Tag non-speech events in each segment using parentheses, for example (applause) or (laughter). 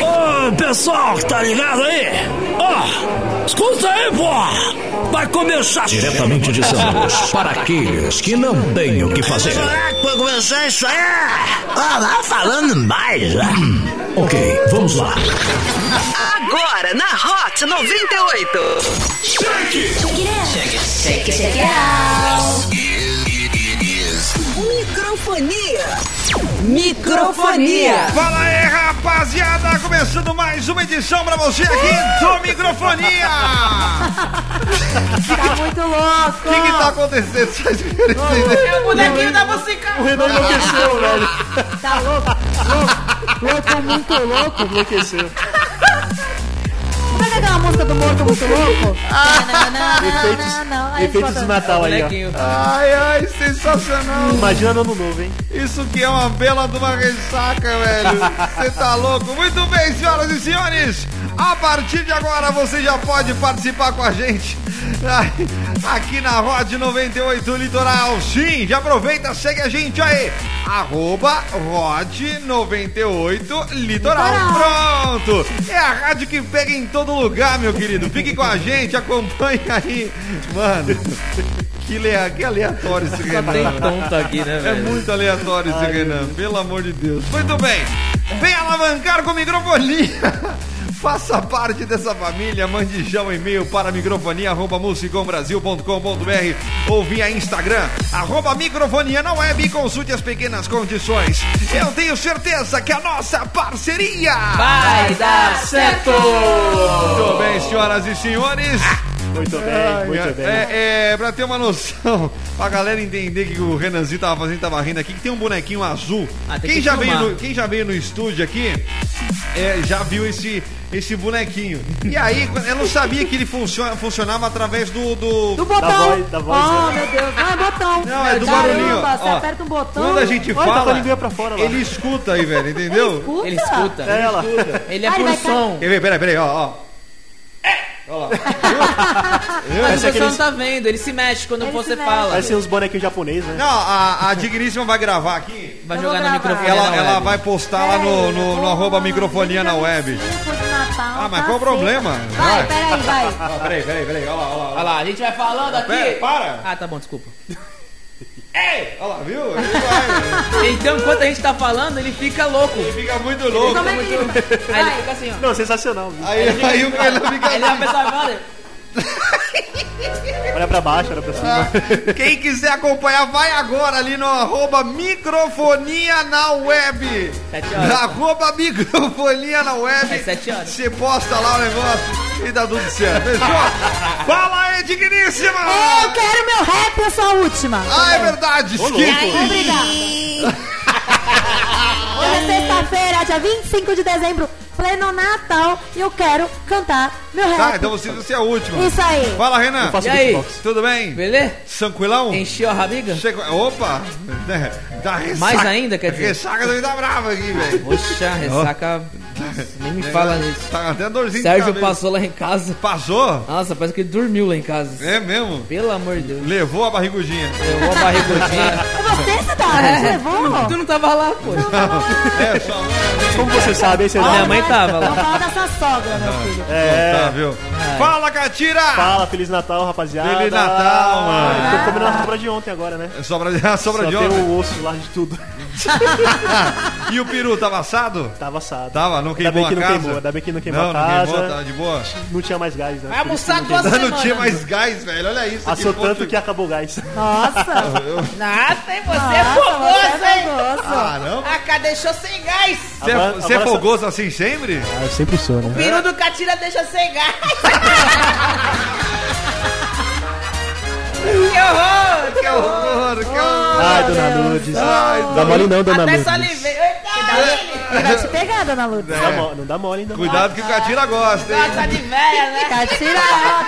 Ô, pessoal que tá ligado aí? Ó, escuta aí, pô! Vai começar... Diretamente de Santos, para aqueles que não têm o que fazer. Será que vai começar isso aí? Ah, vai falando mais, né? Ok, vamos lá. Agora na Hot 98. Check it out. Microfonia. Microfonia. Fala aí, rapaziada! Começando mais uma edição pra você aqui do Microfonia! (laughs) Tá muito louco. O que que tá acontecendo? Vocês o bonequinho da música. O Renan enlouqueceu, velho. Tá louco? Louco, muito louco, enlouqueceu. Aquela música do morto muito louco? Não, não, não, Efeitos, não, não. Aí efeitos de Natal aí, ó. Ai, ai, sensacional! Imagina no ano novo, hein? Isso que é uma bela de uma ressaca, velho! Você tá louco? Muito bem, senhoras e senhores! A partir de agora você já pode participar com a gente ai, aqui na Rod 98 Litoral. Sim, já aproveita, segue a gente aí. Arroba Rod 98 Litoral. Pronto! É a rádio que pega em todo lugar, meu querido. Fique com a gente, acompanhe aí. Mano, que, lea- que aleatório esse Tá bem Renan. tonto aqui, né, É velho? muito aleatório esse Renan, pelo amor de Deus. Muito bem, vem alavancar com microfonia. Faça parte dessa família, mande já um e-mail para microfonia.musicombrasil.com.br ou via Instagram, arroba microfonia na web e consulte as pequenas condições. Eu tenho certeza que a nossa parceria Vai dar certo! Muito bem, senhoras e senhores. Muito bem, Ai, muito bem. É, é, pra ter uma noção, (laughs) pra galera entender que o Renanzinho tava fazendo, tava rindo aqui, que tem um bonequinho azul. Ah, quem, que já veio no, quem já veio no estúdio aqui, é, já viu esse, esse bonequinho. E aí, eu não sabia que ele funciona, funcionava através do. do- Do botão. Da voz- da voz, oh, né? meu Deus. Não, é botão. Não, é do Caramba, barulhinho. Você Ó, aperta um botão. Quando a gente Olha, tá fala, linguinha pra fora ele escuta aí, velho, entendeu? Escuta. Ele escuta. É ela. Ele é Ah, ele por som. Peraí, peraí, ó, ó. Olha lá. (laughs) Viu? Mas a é pessoa aquele- não tá vendo, ele se mexe quando Ele você fala. Parece uns bonequinhos japoneses, né? Não, a, a Digníssima vai gravar aqui. Vai Eu jogar no microfone. Ela, ela vai postar lá no, no, no arroba microfonia na web. Ah, mas qual o problema? Vai, Vai. peraí, vai. (laughs) Ó, peraí, peraí, peraí. Olha lá, olha lá. Olha lá, a gente vai falando aqui. Pera, para. Ah, tá bom, desculpa. Olha lá, viu? Ele vai. (laughs) Então, enquanto a gente tá falando, ele fica louco. Ele fica muito louco. É que... Aí ele fica assim, ó. Não, sensacional. viu? Aí, aí o Renan Aí fica ele vai assim. pensar, olha, (laughs) Olha pra baixo, olha pra cima. Quem quiser acompanhar, vai agora ali no arroba microfonia na web. Sete horas. Arroba microfonia na web. É sete horas. Você posta lá o negócio e dá tudo certo. Fechou? Fala aí, digníssima! Eu quero meu rap, eu sou a última. Ah, é verdade. esqueci. Obrigada. (laughs) Hoje é sexta-feira, dia 25 de dezembro, pleno Natal, e eu quero cantar meu rap. Tá, então você, você é a última. Isso aí. Fala, Renan. E aí? beatbox. Tudo bem? beleza? Tranquilão? Encheu a rabiga? Chega- Opa! (laughs) Dá ressaca. Mais ainda, quer dizer? Ressaca também tá brava aqui, velho. Poxa, ressaca. Nossa, (laughs) nem me fala nisso. Tá até dorzinho Sérgio passou lá em casa. Passou? Nossa, parece que ele dormiu lá em casa. É mesmo? Pelo amor de Deus. Levou a barrigudinha. Levou a barrigudinha. É (laughs) você, Cidade? Você levou? tu não tava lá, pô. É, só Como você sabe, é Minha mãe tava Vamos lá. falar da sua sogra, meu filho. É. tá, viu? Fala, Catira! Fala, Feliz Natal, rapaziada. Feliz Natal, mano. Tô comendo a sobra de ontem agora, né? Sobra, (laughs) sobra Só de tem ontem. o osso lá de tudo. (laughs) E o peru tava assado? Tava assado. Tava, não Ainda queimou bem que a não casa? queimou, ainda bem que não queimou Não, a não casa. queimou, tá de boa. Não tinha mais gás, né? Vai Por isso que almoçar não duas queimou. Não tinha mais gás, velho. Olha isso. Assou ponto- tanto que acabou o gás. Nossa. (laughs) Nada, hein? Você Nossa, é fogoso, você é hein? fogoso. Ah, não? A cara deixou sem gás. Você é, você é fogoso assim sempre? Ah, eu sempre sou, né? Peru do Catira deixa gás. (laughs) que horror! Que horror, que horror. Ai, dona Lourdes. Ai, Dá mole não, dona Até Lourdes. salivei. Eita, Ele vai te pegar, dona Lourdes. Não dá mo- Não dá mole ainda. Cuidado que o Catira gosta, hein? gosta de velha, né? Catira,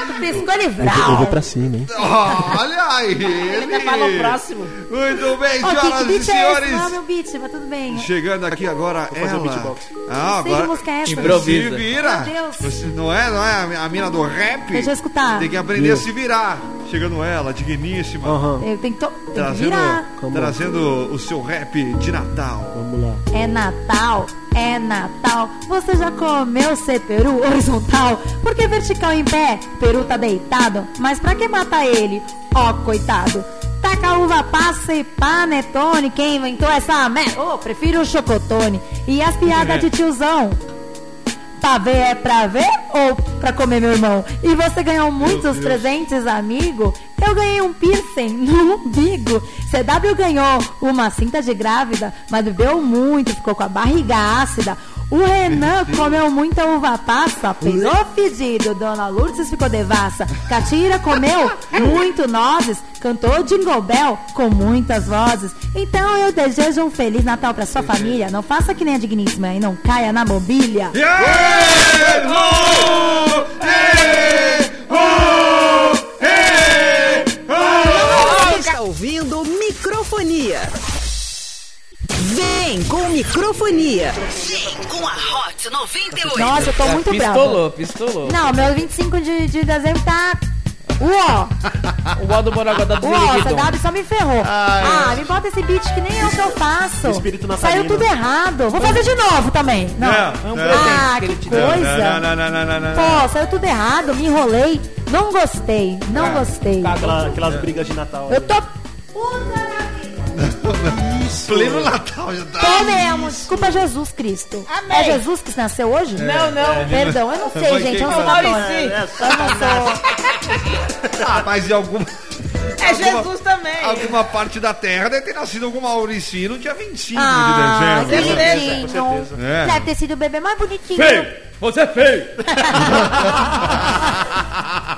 tu piscou de Eu vral. vou pra cima, hein? Olha aí, Ele até falou próximo. Muito bem, Ô, que, que senhoras e é senhores. Não, meu beat, mas tudo bem. Chegando aqui agora ela. beatbox. Ah, agora. música é essa. Improvisa. Se vira. Meu Deus. Você não é, não é a mina do rap? Deixa eu escutar. Tem que aprender a se virar. Chegando ela, digníssima. Tenho que, to... tenho que Trazendo, trazendo o seu rap de Natal. vamos lá. É Natal, é Natal. Você já comeu ser peru horizontal? Porque vertical em pé, peru tá deitado. Mas pra que matar ele? Ó, coitado. Taca uva passa e panetone. Quem inventou essa merda? Oh, prefiro o chocotone. E as piadas de tiozão? Pra ver é pra ver ou pra comer, meu irmão? E você ganhou muitos presentes, amigo? Eu ganhei um piercing no umbigo. CW ganhou uma cinta de grávida, mas bebeu muito, ficou com a barriga ácida. O Renan comeu muita uva passa, pesou fedido. Dona Lourdes ficou devassa. Catira comeu muito nozes, cantou Jingle Bell com muitas vozes. Então eu desejo um Feliz Natal pra sua família. Não faça que nem a digníssima e não caia na mobília. Você está ouvindo microfonia. Vem com microfonia. Vem com a Hot 98. Nossa, eu tô muito brava. pistolou, pistolou. Não, meu 25 de, de dezembro tá. Uó! (laughs) O Aldo Borogodó do Uó, Ziriguidon. CW só me ferrou. Ah, me bota esse beat que nem é o que eu faço. Espírito natalino. Saiu tudo errado. Vou fazer de novo também. Não. Não, É um não. presente Ah, que. Não, coisa. não, não, não, não, não. Pô, saiu tudo errado, me enrolei. Não gostei, não Ah. gostei. Aquela- aquelas brigas de Natal. Eu tô puta Pleno Natal já tá. Tô mesmo. Desculpa Jesus Cristo. Amém. É Jesus que nasceu hoje? Não, não. Perdão, eu não sei, gente. Eu não sou católica. É, Eu não sou. (laughs) Ah, mas em alguma, É Jesus também. alguma parte da terra deve ter nascido algum no dia 25 Ah, de dezembro. certeza, bonitinho. com certeza. É. Deve ter sido o bebê mais bonitinho. Você é feio. (laughs)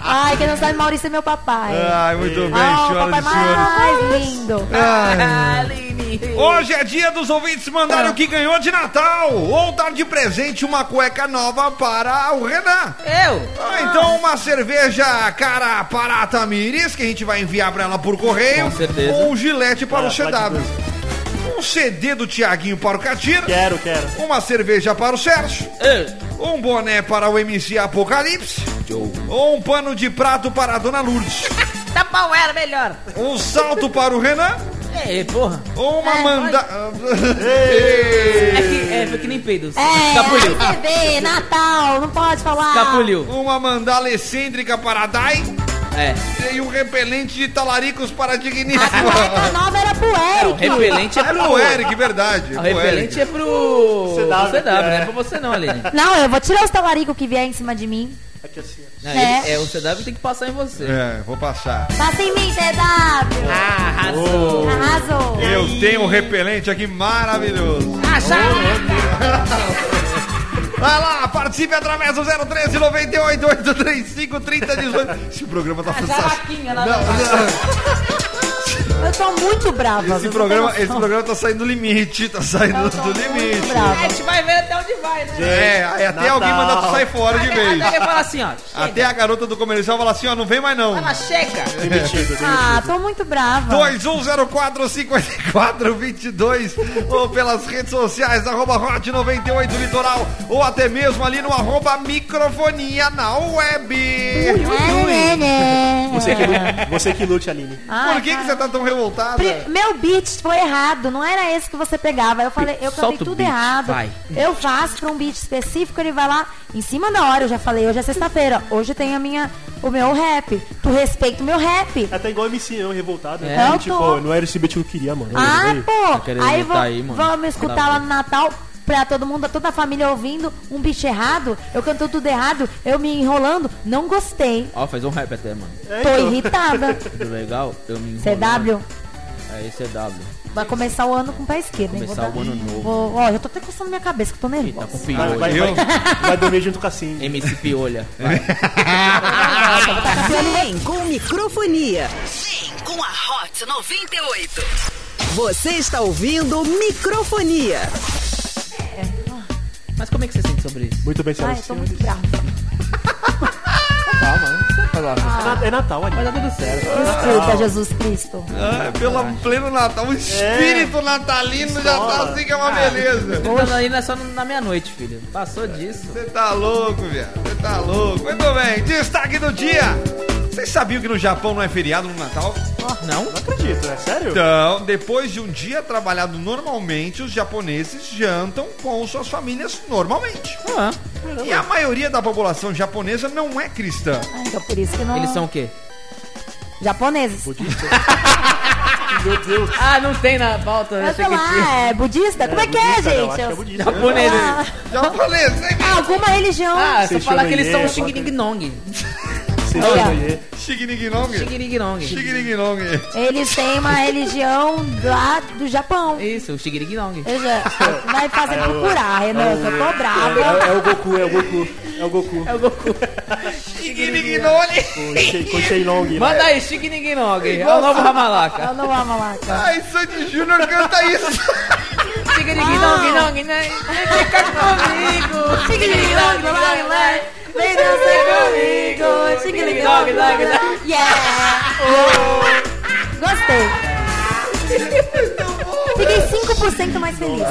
Ai, quem não sabe, Maurício é meu papai. Ai, muito bem, Ah, o senhoras papai e senhores. mais lindo. (laughs) Ah, Aline. Hoje é dia dos ouvintes mandarem o que ganhou de Natal. Ou dar de presente uma cueca nova para o Renan. Eu? Ah, então uma cerveja cara para a Tamires, que a gente vai enviar para ela por correio. Com certeza. Ou um gilete para Ah, o CW. Um CD do Tiaguinho para o Catira. Quero, quero. Uma cerveja para o Sérgio. Eu. Um boné para o MC Apocalipse. Ou um pano de prato para a Dona Lourdes. (laughs) Da pau era melhor. Um salto para o Renan. É, porra. Ou uma É, manda... É que, é, foi que nem peidos. É, Escapuliu. TV, Natal, não pode falar. Escapuliu. Uma mandala excêntrica para a Dai. É. E um repelente de talaricos para a A cueca nova era pro É, o Eric. repelente é É pro... pro Eric, verdade. O pro repelente Eric. é pro... CW, pro CW, não é. é pra você não, Aline. Não, eu vou tirar os talaricos que vier em cima de mim. Assim. ó. Não, É. ele- é, o CW tem que passar em você. É, vou passar. Passa em mim, CW. Ah, arrasou. Arrasou. Eu tenho um repelente aqui maravilhoso. Já. (laughs) Vai lá, participe através do 013 98 835 3018. Esse programa tá jaraquinha na Não, Eu tô muito brava. esse programa, esse programa tá saindo do limite, tá saindo do limite. brava. A gente vai ver até onde vai, né? É, aí até Natal. alguém mandar tu sair fora de vez. até fala assim, ó. Chega. Até a garota do comercial fala assim, ó, não vem mais não. Ela chega. (laughs) Demitido, Ah, demitido. tô muito brava. 2104-5422 ou pelas redes sociais, arroba Hot 98 Litoral ou até mesmo ali no arroba microfonia na web. É, né, né. Você que, lu- você que lute, Aline. Ai, Por que, que cara. você tá tão revoltada? Pri- Meu beat foi errado, não era esse que você pegava. Eu falei, eu cantei o tudo beat, errado. vai. Eu faço pra um beat específico, ele vai lá em cima da hora. Eu já falei, hoje é sexta-feira, hoje tem a minha, o meu rap. Tu respeita o meu rap. É até igual MC, eu revoltado. É. né? Eu tipo, tô. não era esse beat que eu queria, mano. Ah, Aí, pô! querendo Aí, vão- aí, mano. vamos escutar lá no Natal. Pra todo mundo, toda a família ouvindo, um beat errado, eu canto tudo errado, eu me enrolando, não gostei. Ó, faz um rap até, mano. É, Tô então. irritada. (laughs) Tudo legal? Eu me enrolando. CW, É, CW. vai começar o ano com o pé esquerdo, hein? Começar Vou o ano novo. Vou- Ó, eu tô até coçando minha cabeça, que eu tô Ih, tá nervosa. com Vai, piolho. vai, Eu- vai, vai dormir junto com a Sim. MC Piolha. Vai. Vem com microfonia. Vem com a Hot 98. Você está ouvindo microfonia. Mas como é que você sente sobre isso? Muito bem, Ai, senhoras eu e tô muito senhores. brava. Calma, não precisa falar. É na- É Natal, Aline. Mas tá tudo certo. Desculpa, Jesus Cristo. Ah, pelo pleno Natal, o espírito natalino já tá assim que é uma beleza. Tentando ainda é só na meia-noite, filho. Passou disso. Você tá louco, viado. Você tá louco. Muito bem, destaque do dia. Você Vocês sabiam que no Japão não é feriado no Natal? Não? Não acredito, é sério? Então, depois de um dia trabalhado normalmente, os japoneses jantam com suas famílias normalmente. Ah, E a maioria da população japonesa não é cristã. Ah, então por isso que não. eles são o quê? japoneses. Budista? (laughs) Meu Deus. Ah, não tem na pauta. Achei que falar, tinha. é budista? Como é que é, budista, gente? acho que é Eu- budista. Japonês. Ah, Japonês, ah, alguma religião. Ah, falar chamam que eles são Iê, Olha. chamam Iê. Shigningnong? Xing Ning Nong. Shigningnong. Eles têm uma (laughs) religião lá do Japão. Isso, o Xing Ning Nong. Eu já, vai fazer procurar, Renan, que eu tô É, brava. é o Goku, é o Goku. É o Goku. É o Goku. Shigningnong. Com Shenlong. Manda aí, Xing Ning Nong. É o novo Ramalaka. Não amo lá, cara. Ai, Sandy Júnior canta isso. Xing Ning Nong Nong. né? Fica comigo. Xing Ning Nong Nong. né? Vem dançar comigo. Xing-ling, Dog, dog, dog. Yeah! Gostei. Fiquei 5% mais feliz.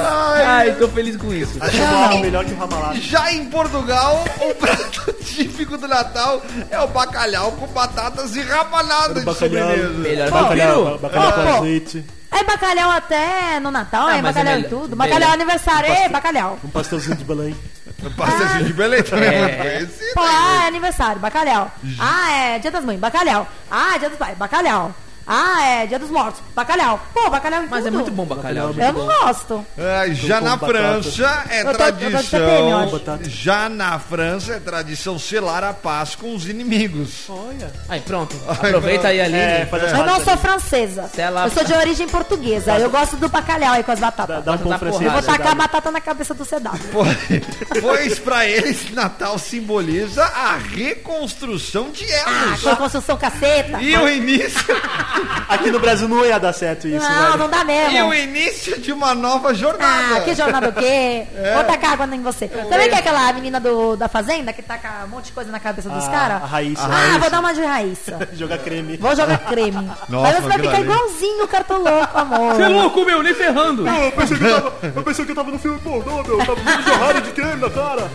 Ai, tô feliz com isso. Acho o melhor que o Ramalata. Já em Portugal, o prato (laughs) típico do Natal é o bacalhau com batatas e rabanada de Bacalhau. sobremesa. Melhor Bacalhau, bacalhau com azeite. É bacalhau até no Natal, Ah, é mas é bacalhau em tudo. Bacalhau melhor. aniversário, é bacalhau. Um pastelzinho de Belém. Pastelzinho de Belém também. É. Esse Pô, ah, é aniversário, bacalhau. Ah, é dia das mães, bacalhau. Ah, é dia dos pais, bacalhau. Ah, é dia dos mortos, bacalhau. Pô, bacalhau em Mas é tudo. muito bom bacalhau. Bacalhau é Eu não gosto. Ah, já na batata. França é Eu tô- eu tô de tradição. TPM, eu acho. Batata. Já na França é tradição selar a paz com os inimigos. Olha. Aí, pronto. Aproveita aí, Aline. É, faz as Eu não sou ali. francesa. Lá. Eu sou de origem portuguesa. Eu gosto do bacalhau aí com as Dá, batatas. dá um pão francês. Eu vou tacar a batata na cabeça do CW. Pois, pois para eles, Natal simboliza a reconstrução de Ah, elos. foi construção caceta. E o início, Aqui no Brasil não ia dar certo isso, Não, velho. não dá e o mesmo. início de uma nova jornada. Ah, que jornada o quê? Vou tacar água em você. Também que é aquela menina do, da fazenda que taca um monte de coisa na cabeça dos A- caras? a Raíssa. Ah, Raíssa. vou dar uma de Raíssa. (laughs) Jogar creme. Vou jogar creme. (laughs) Mas você vai ficar ali. igualzinho o cartoloco, amor. Você é louco, meu, nem ferrando. É, Pensei que eu, tava, eu pensei que eu tava no filme pornô, meu. Tava com jorrada de creme na cara. (laughs)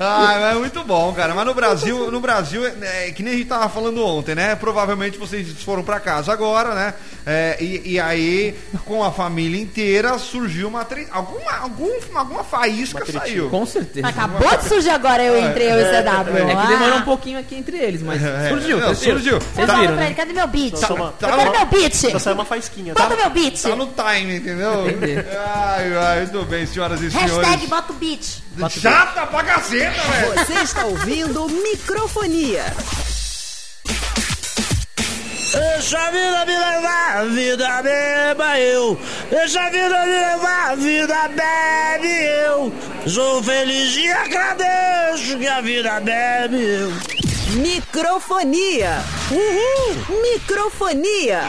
Ah, é muito bom, cara. Mas no Brasil, no Brasil, é, que nem a gente tava falando ontem, né? Provavelmente vocês foram pra casa agora, né? É, e, e aí, com a família inteira, surgiu uma tre... alguma, algum, alguma faísca saiu. Com certeza. Acabou de surgir agora eu entre eu e o CW. É que Ah. demorou um pouquinho aqui entre eles, mas É, surgiu. não, surgiu. Eu Vocês falo viram, pra né? ele, cadê meu beat? Só uma- Eu tá quero no- meu beat. Só saiu uma faísquinha, tá? Bota meu beat. Tá no time, entendeu? Ai, ai, muito bem, senhoras e senhores. Hashtag bota o beat. Chata pra caceta, velho. Você está ouvindo microfonia. Deixa a vida me levar, a vida beba eu. Deixa a vida me levar, a vida bebe eu. Sou feliz e agradeço que a vida bebe eu. Microfonia. Uhul. Microfonia.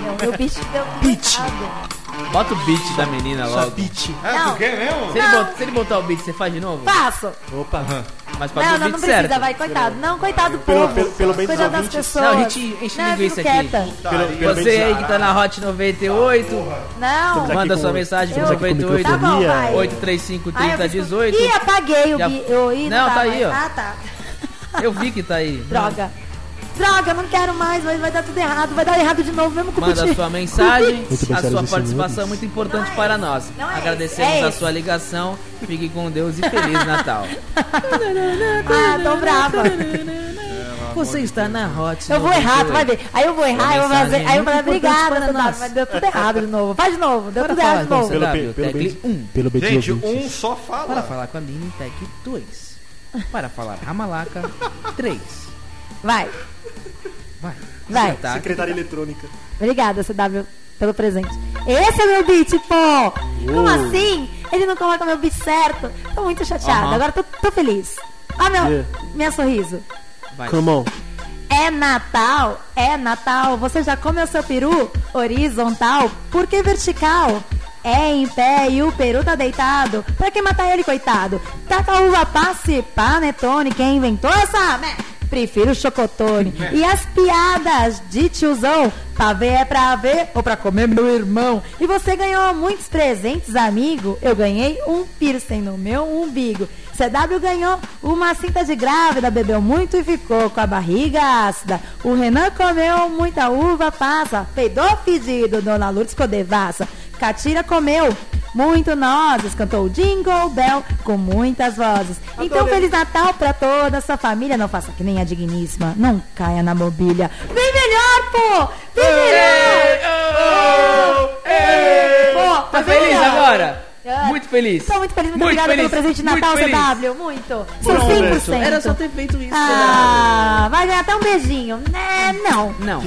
Meu, meu beat deu Beat. Bota o beat da menina logo. Beat. É, Não. tu quer mesmo? Se ele, botar, se ele botar o beat, você faz de novo? Faço. Opa. Mas faz Não, o não, beat não precisa, certo. vai, coitado. Não, coitado do Pelo- povo. pelo- pelo bem dos Coitado das ouvintes. pessoas. Não, a gente enche não, eu linguiça fico aqui. quieta. Pelo, pelo Você aí que tá na Hot 98, Não. aqui manda com- sua mensagem pro Eu- 98 Tá bom, vai. 835 Ai, eu 30 fiz- 18. Ih, apaguei o Já- bi... eu- ih, Não, tá aí, ó. Ah, tá. Eu vi que tá aí. Droga. Droga, eu não quero mais, vai, vai dar tudo errado, vai dar errado de novo mesmo com o Manda a sua mensagem, (laughs) a sua participação é muito importante Não é para esse, nós. não é Agradecemos é a sua ligação. Fique com Deus e Feliz Natal. (laughs) Ah, tô brava. Você está na Hot Eu vou errar, tu vai ver. Aí eu vou errar, eu vou fazer. é Aí eu vou falar, obrigada, para mas deu tudo errado de novo. Faz de novo, deu tudo errado de novo. Pelo, pelo, tecle bem, 1. pelo bem dos Gente, um só Para fala. falar com a Mini Tech 2. Para falar Ramalaca 3. Vai, Vai. vai. Tá. Secretária eletrônica. Obrigada, CW, pelo presente. Esse é meu beat, pô! Como assim? Ele não coloca meu beat certo. Tô muito chateada, Aham. agora tô, tô feliz. Ah, meu, Yeah. minha sorriso. Vai. Come on. É Natal, é Natal. Você já comeu seu peru horizontal? Por que vertical? É em pé e o peru tá deitado. Pra que matar ele, coitado? Taca uva passe, panetone. Quem inventou essa? Né? Prefiro chocotone. E as piadas de tiozão? Pra ver é pra ver ou pra comer meu irmão? E você ganhou muitos presentes, amigo? Eu ganhei um piercing no meu umbigo. CW ganhou uma cinta de grávida, bebeu muito e ficou com a barriga ácida. O Renan comeu muita uva passa, peidou pedido, Dona Lourdes ficou devassa. Catira comeu muito nozes, cantou Jingle Bell com muitas vozes. Então, Feliz Natal pra toda a sua família. Não faça que nem a digníssima, não caia na mobília. Vem melhor, pô! Vem melhor! Pô, Tá vem feliz melhor. agora? Ah, Muito feliz. Tô muito feliz, muito, Muito obrigada feliz, pelo presente de Natal. CW. Muito. Sou Bom, 100%. Era só ter feito isso. Ah, vai ganhar até um beijinho. Né, não. Não,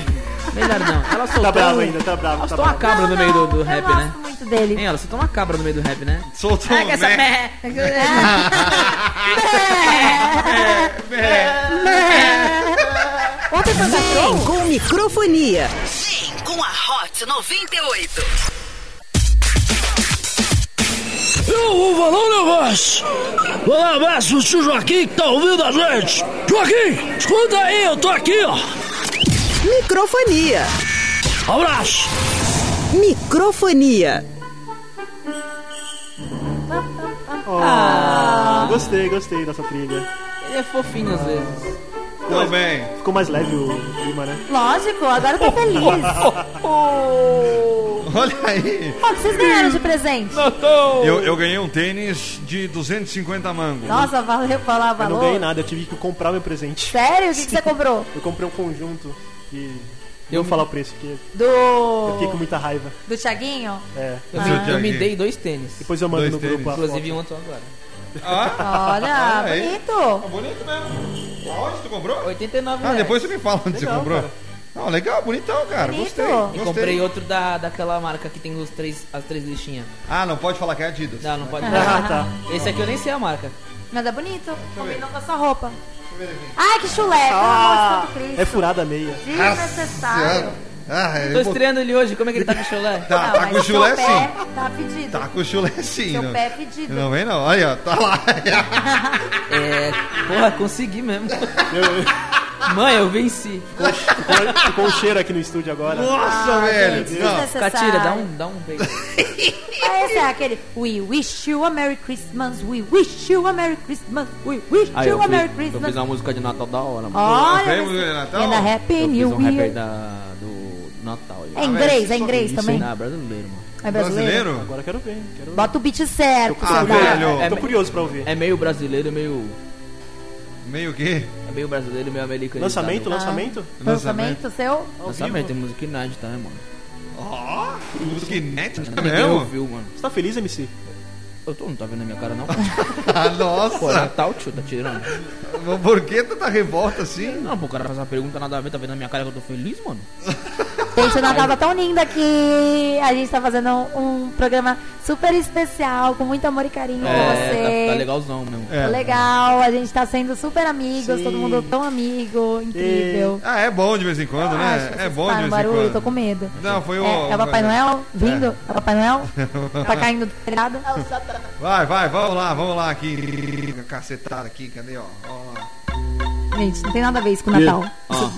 melhor não. Ela soltou. Tá bravo ainda, tá bravo. Ela Tá soltou uma bravo. cabra no meio do, do eu rap, gosto né? muito dele. Hein, ela soltou uma cabra no meio do rap, né? Soltou Ah, que essa né? mé. Ontem foi Vem com microfonia. Vem com a Hot 98. Eu vou falar um negócio. Vou dar um abraço pro tio Joaquim que tá ouvindo a gente. Joaquim, escuta aí, eu tô aqui, ó. Microfonia. Abraço. Microfonia. Ah, Gostei, gostei dessa trilha. Ele é fofinho às vezes. Também. Ficou mais leve o clima, né? Lógico, agora eu tô feliz. (laughs) (laughs) Olha aí. O que vocês ganharam de presente? Eu, eu ganhei um tênis de 250 mangos. Nossa, valeu falar Eu valor. não ganhei nada, eu tive que comprar meu presente. Sério? O que, que você comprou? Eu comprei um conjunto e. Eu falar o preço, porque Do. eu fiquei com muita raiva. Do Thiaguinho? É. Eu, Ah. me, eu me dei dois tênis. Depois eu mando Dois no grupo tênis. a Inclusive foto. ontem agora. Ah, Olha, aí. bonito. bonito mesmo. Aonde tu comprou? 89 Ah, reais. depois você me fala onde você Legal, comprou. cara. Não, legal, bonitão, cara. Bonito. Gostei. E E gostei. comprei outro da, daquela marca que tem os três, as três listinhas. Ah, não pode falar que é Adidas. Não, não pode. Ah, tá. Esse aqui eu nem sei a marca. Mas é bonito. Combinou com a sua roupa. Ai, que chulé. Ah, Santo Cristo. é furada a meia. Desnecessário. Ah, Tô eu vou... estreando ele hoje, como é que ele tá com o chulé? Tá, Não, tá com o seu chulé pé sim. Tá pedido. Tá com o chulé sim. Seu não. pé é pedido. Não vem não, olha, ó, tá lá. (laughs) É. Porra, consegui mesmo. (laughs) Eu- Mãe, eu venci. ficou, ficou um cheiro aqui no estúdio agora. Nossa, Ah, velho. gente, Não. dá um, dá um beijo. (laughs) Ah, Esse é aquele We wish you a Merry Christmas, we wish you a Merry Christmas, we wish Aí you eu, a fiz, Merry eu Christmas. fiz uma música de Natal da hora, mano. Olha, esse- música de Natal? And a Happy Eu fiz New um rapper Year. da, do Natal. É inglês, é inglês isso, também. Não, brasileiro, mano. É brasileiro? Brasileiro? Agora eu quero ver. Quero... Bota o beat certo. Ah, velho. É, Tô curioso pra ouvir. É meio brasileiro, meio. Meio que? É meio brasileiro, meio americano. Lançamento, lançamento? Lançamento seu? Lançamento, tem música inédita, né, mano? Ó, música inédita Ninguém mesmo? ouviu, mano. Você tá feliz, MC? Eu tô, não tá vendo na minha cara, não? (laughs) Ah, Pô, nossa. Natal, tio, tá tirando. Por que tanta revolta assim? Não, pô, o cara faz uma pergunta nada a ver, tá vendo na minha cara que eu tô feliz, mano? (laughs) Gente, o Natal tá tão linda que a gente tá fazendo um, um programa super especial, com muito amor e carinho com você. É, tá, tá legalzão mesmo. É. Legal, a gente tá sendo super amigos, Sim. todo mundo tão amigo, incrível. Ah, é bom de vez em quando, Ah, né? acho que É bom de vez em barulho, quando. tô com medo. Não, foi o. É, é o Papai Noel vindo? É o Papai Noel? (laughs) tá caindo do telhado? Vai, vai, vamos lá, vamos lá aqui. Cacetada aqui, cadê, ó? Ó lá. Gente, não tem nada a ver isso com o Natal. Ah.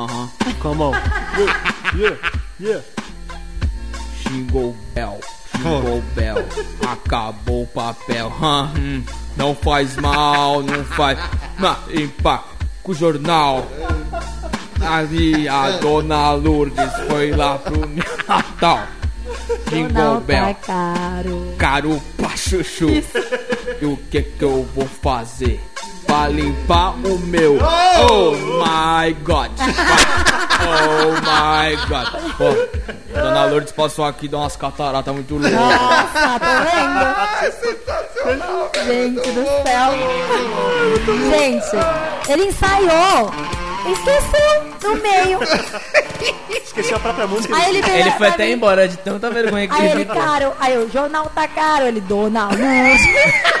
Aham. Come on. Yeah, yeah, yeah. Jingle Bell, Jingle Bell, acabou o papel. hã, hum, não faz mal, não faz. Na, empa, com o jornal. Ali a dona Lourdes foi lá pro Natal. Jingle Não tá Bell, caro. caro pra chuchu. E o que que eu vou fazer? Pra limpar o meu. Oh my god. (laughs) Oh my god. Pô, Dona Lourdes passou aqui, deu umas cataratas muito loucas. Nossa, tá vendo? Sensacional, Gente do céu. Gente, ele ensaiou. Esqueceu no meio. Esqueci a própria música. Aí ele Ele foi até mim. embora de tanta vergonha que Aí ele caro. Aí o jornal tá caro. Ele, dona Lourdes. (laughs)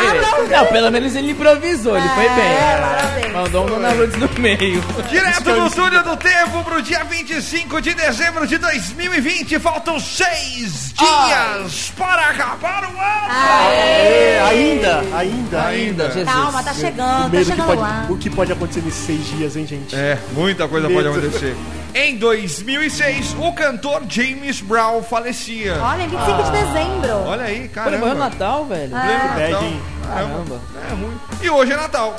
Ele- Não, pelo menos ele improvisou, ele foi bem. É, parabéns. Mandou um Dona Lourdes no meio. Direto do Túnel do Tempo pro dia 25 de dezembro de 2020. Faltam seis dias para acabar o ano. É, aí Ainda, ainda. Ainda. Jesus. Calma, tá chegando, tá medo que chegando pode, lá. o que pode acontecer nesses seis dias, hein, gente? É, muita coisa pode Medo. acontecer. Em 2006, o cantor James Brown falecia. Olha, 25 de dezembro. Olha aí, Pô, ele morreu no caramba. Natal, velho. É. Natal. hein? Caramba. É ruim. E hoje é Natal.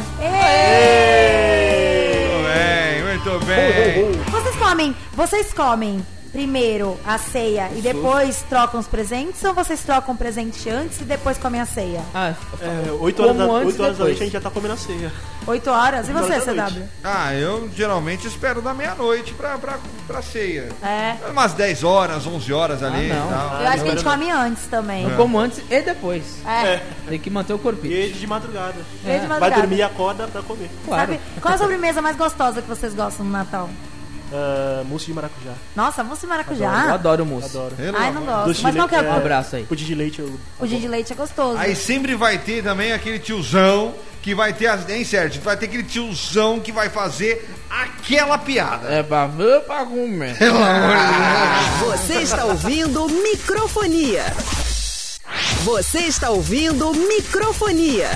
Muito bem, muito bem. Vocês comem, vocês comem primeiro a ceia e depois trocam os presentes ou vocês trocam o presente antes e depois comem a ceia? Ah, É, 8 horas, da, antes 8 horas da noite a gente já tá comendo a ceia. 8 horas? E você, CW? noite. Ah, eu geralmente espero da meia-noite pra, pra, pra ceia. É. Umas 10 horas, 11 horas ali Ah, não. e tal. Eu acho que a gente come antes também. eu como antes e depois. É. Tem que manter o corpinho. E de madrugada. E de Vai madrugada. dormir e acorda pra comer. Claro. Sabe? Qual é a sobremesa mais gostosa que vocês gostam no Natal? Ah, mousse de maracujá. Nossa, mousse de Eu maracujá. adoro mousse. Adoro. Pelo Ai, não gosto. Doce Mas qual que é Um o... abraço aí. Pudim de leite eu... O gin de leite é gostoso. Aí sempre vai ter também aquele tiozão que vai ter as. Hein, Sérgio? Vai ter aquele tiozão que vai fazer aquela piada. É pra ver pra comer. Pelo amor de Deus. Você está ouvindo microfonia. Você está ouvindo microfonia.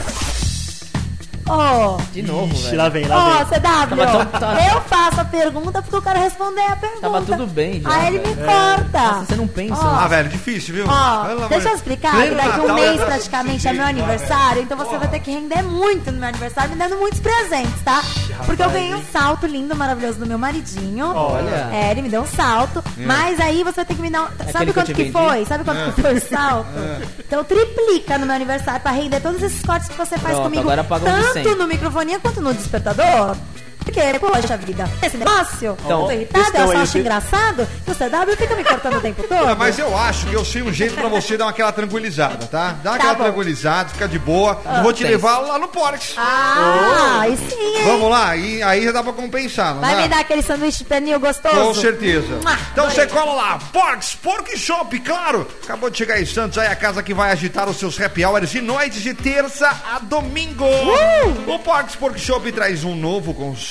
Ô, De novo, Ixi, velho. lá vem, lá Ó, vem. CW, Tava tão- eu faço a pergunta porque eu quero responder a pergunta. Tava tudo bem já, Aí ele me corta. Nossa, você não pensa. Ó, Ah, velho, difícil, viu? Ó, deixa eu explicar que daqui um mês praticamente é meu aniversário, então você vai ter que render muito no meu aniversário, me dando muitos presentes, tá? Porque eu ganhei um salto lindo, maravilhoso do meu maridinho. Olha. É, ele me deu um salto, mas aí você vai ter que me dar. um- Sabe que eu quanto que, vendi? foi? Sabe quanto que foi o salto? Então triplica no meu aniversário pra render todos esses cortes que você faz Pronto, comigo, agora paga um de tanto 100. no microfonia quanto no despertador. Porque, poxa vida, esse negócio, Então, eu tô irritada, eu só aí, acho você- engraçado que o CW fica me cortando o tempo todo. Ah, Mas eu acho que eu sei um jeito pra você dar aquela tranquilizada, tá? Dá aquela bom. tranquilizada, fica de boa. eu vou te tem. levar lá no Porx. Ah, aí sim, hein? Vamos lá, e aí já dá pra compensar, não Vai dá? me dar aquele sanduíche de pernil gostoso? Com certeza. Então adorei. você cola lá, Porks Pork Shop, claro. Acabou de chegar em Santos, aí a casa que vai agitar os seus happy hours de noites de terça a domingo. Uh! O Porks Pork Shop traz um novo conceito,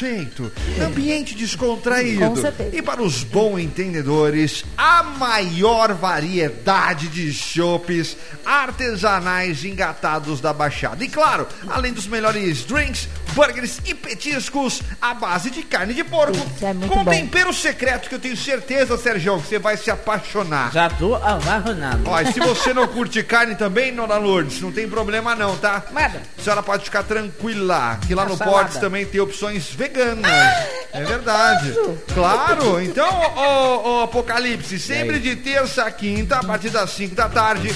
ambiente descontraído. Com certeza. E para os bons entendedores, a maior variedade de chopes artesanais engatados da Baixada. E claro, além dos melhores drinks, burgers e petiscos à base de carne de porco. Isso é muito com bom. tempero secreto que eu tenho certeza, Sérgio, que você vai se apaixonar. Já tô avarronado. Ó, e se você não curte carne também, Nona Lourdes, não tem problema não, tá? Nada. A senhora pode ficar tranquila, que lá no. Portes também tem opções veganas. É verdade. Claro. Então, ô, Apocalipse, sempre de terça a quinta, a partir das 5 da tarde.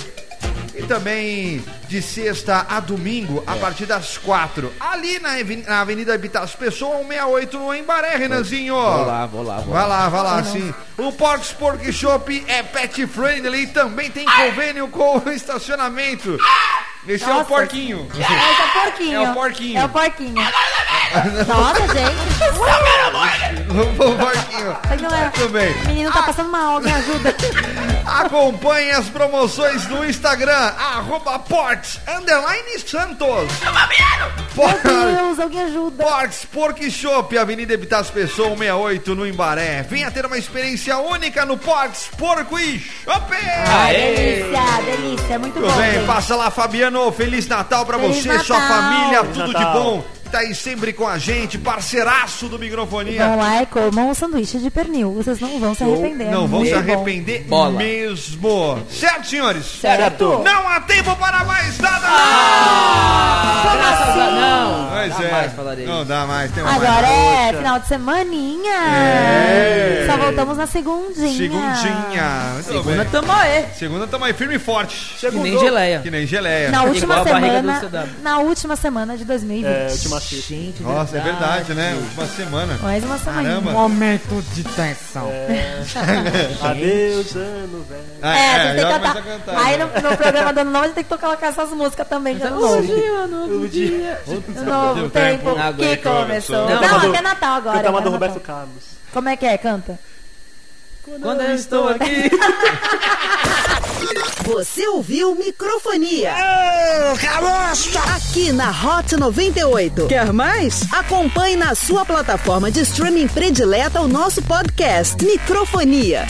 E também de sexta a domingo, a partir das 4. Ali na, Aven- na Avenida Epitácio Pessoa, 168 no Embaré, Renanzinho. Vou lá, vou lá, vou Vai lá. lá, vai lá, sim. O Porks Pork Shop é pet friendly e também tem convênio com o estacionamento. Esse é o Nossa. porquinho. Esse é o porquinho. É o porquinho. É o porquinho. Nossa, gente. (laughs) O porquinho. Mas não é. Muito bem. O menino tá passando mal, me ajuda. (laughs) Acompanhe as promoções no Instagram, arroba Porks, underline Santos. Meu Deus, alguém ajuda. Porks Pork Shop, Avenida Epitácio Pessoa, 168 no Embaré. Venha ter uma experiência única no Porks Porco e Shop. Delícia, delícia. Muito Tudo bom, bem, gente. passa lá, Fabiano. Feliz Natal pra Feliz você, sua Natal. família, Feliz tudo Natal. de bom. Tá aí sempre com a gente, parceiraço do microfonia. Vão lá e comam um sanduíche de pernil. Vocês não vão se arrepender. Não vão se arrepender Bola. mesmo. Certo, senhores? Certo. Não há tempo para mais nada. Ah, graças a não. Pois Jamais é. falarei Não dá mais. Tem Agora é Poxa. final de semaninha. É. Só voltamos na segundinha. Segundinha. Muito Segunda bem. tamo aí. Segunda tamo aí firme e forte. Que nem geleia. Que nem geleia. Na última semana. Na última semana de 2020. É, última sexta. Gente, Nossa, é verdade, né? Última semana. Mais uma semana. Caramba. Momento de tensão. (laughs) Adeus, ano velho. É, a gente tem que cantar. cantar, Aí no, no programa do ano novo a gente tem que colocar essas músicas também ano novo. é novo dia. Um novo tempo, tempo. Que começou. Não, Não, até Natal agora. Cantava até do Natal. Roberto Carlos. Como é que é? Canta. Quando eu estou aqui. (laughs) Você ouviu microfonia. Ô! Aqui na Hot 98. Quer mais? Acompanhe na sua plataforma de streaming predileta o nosso podcast Microfonia.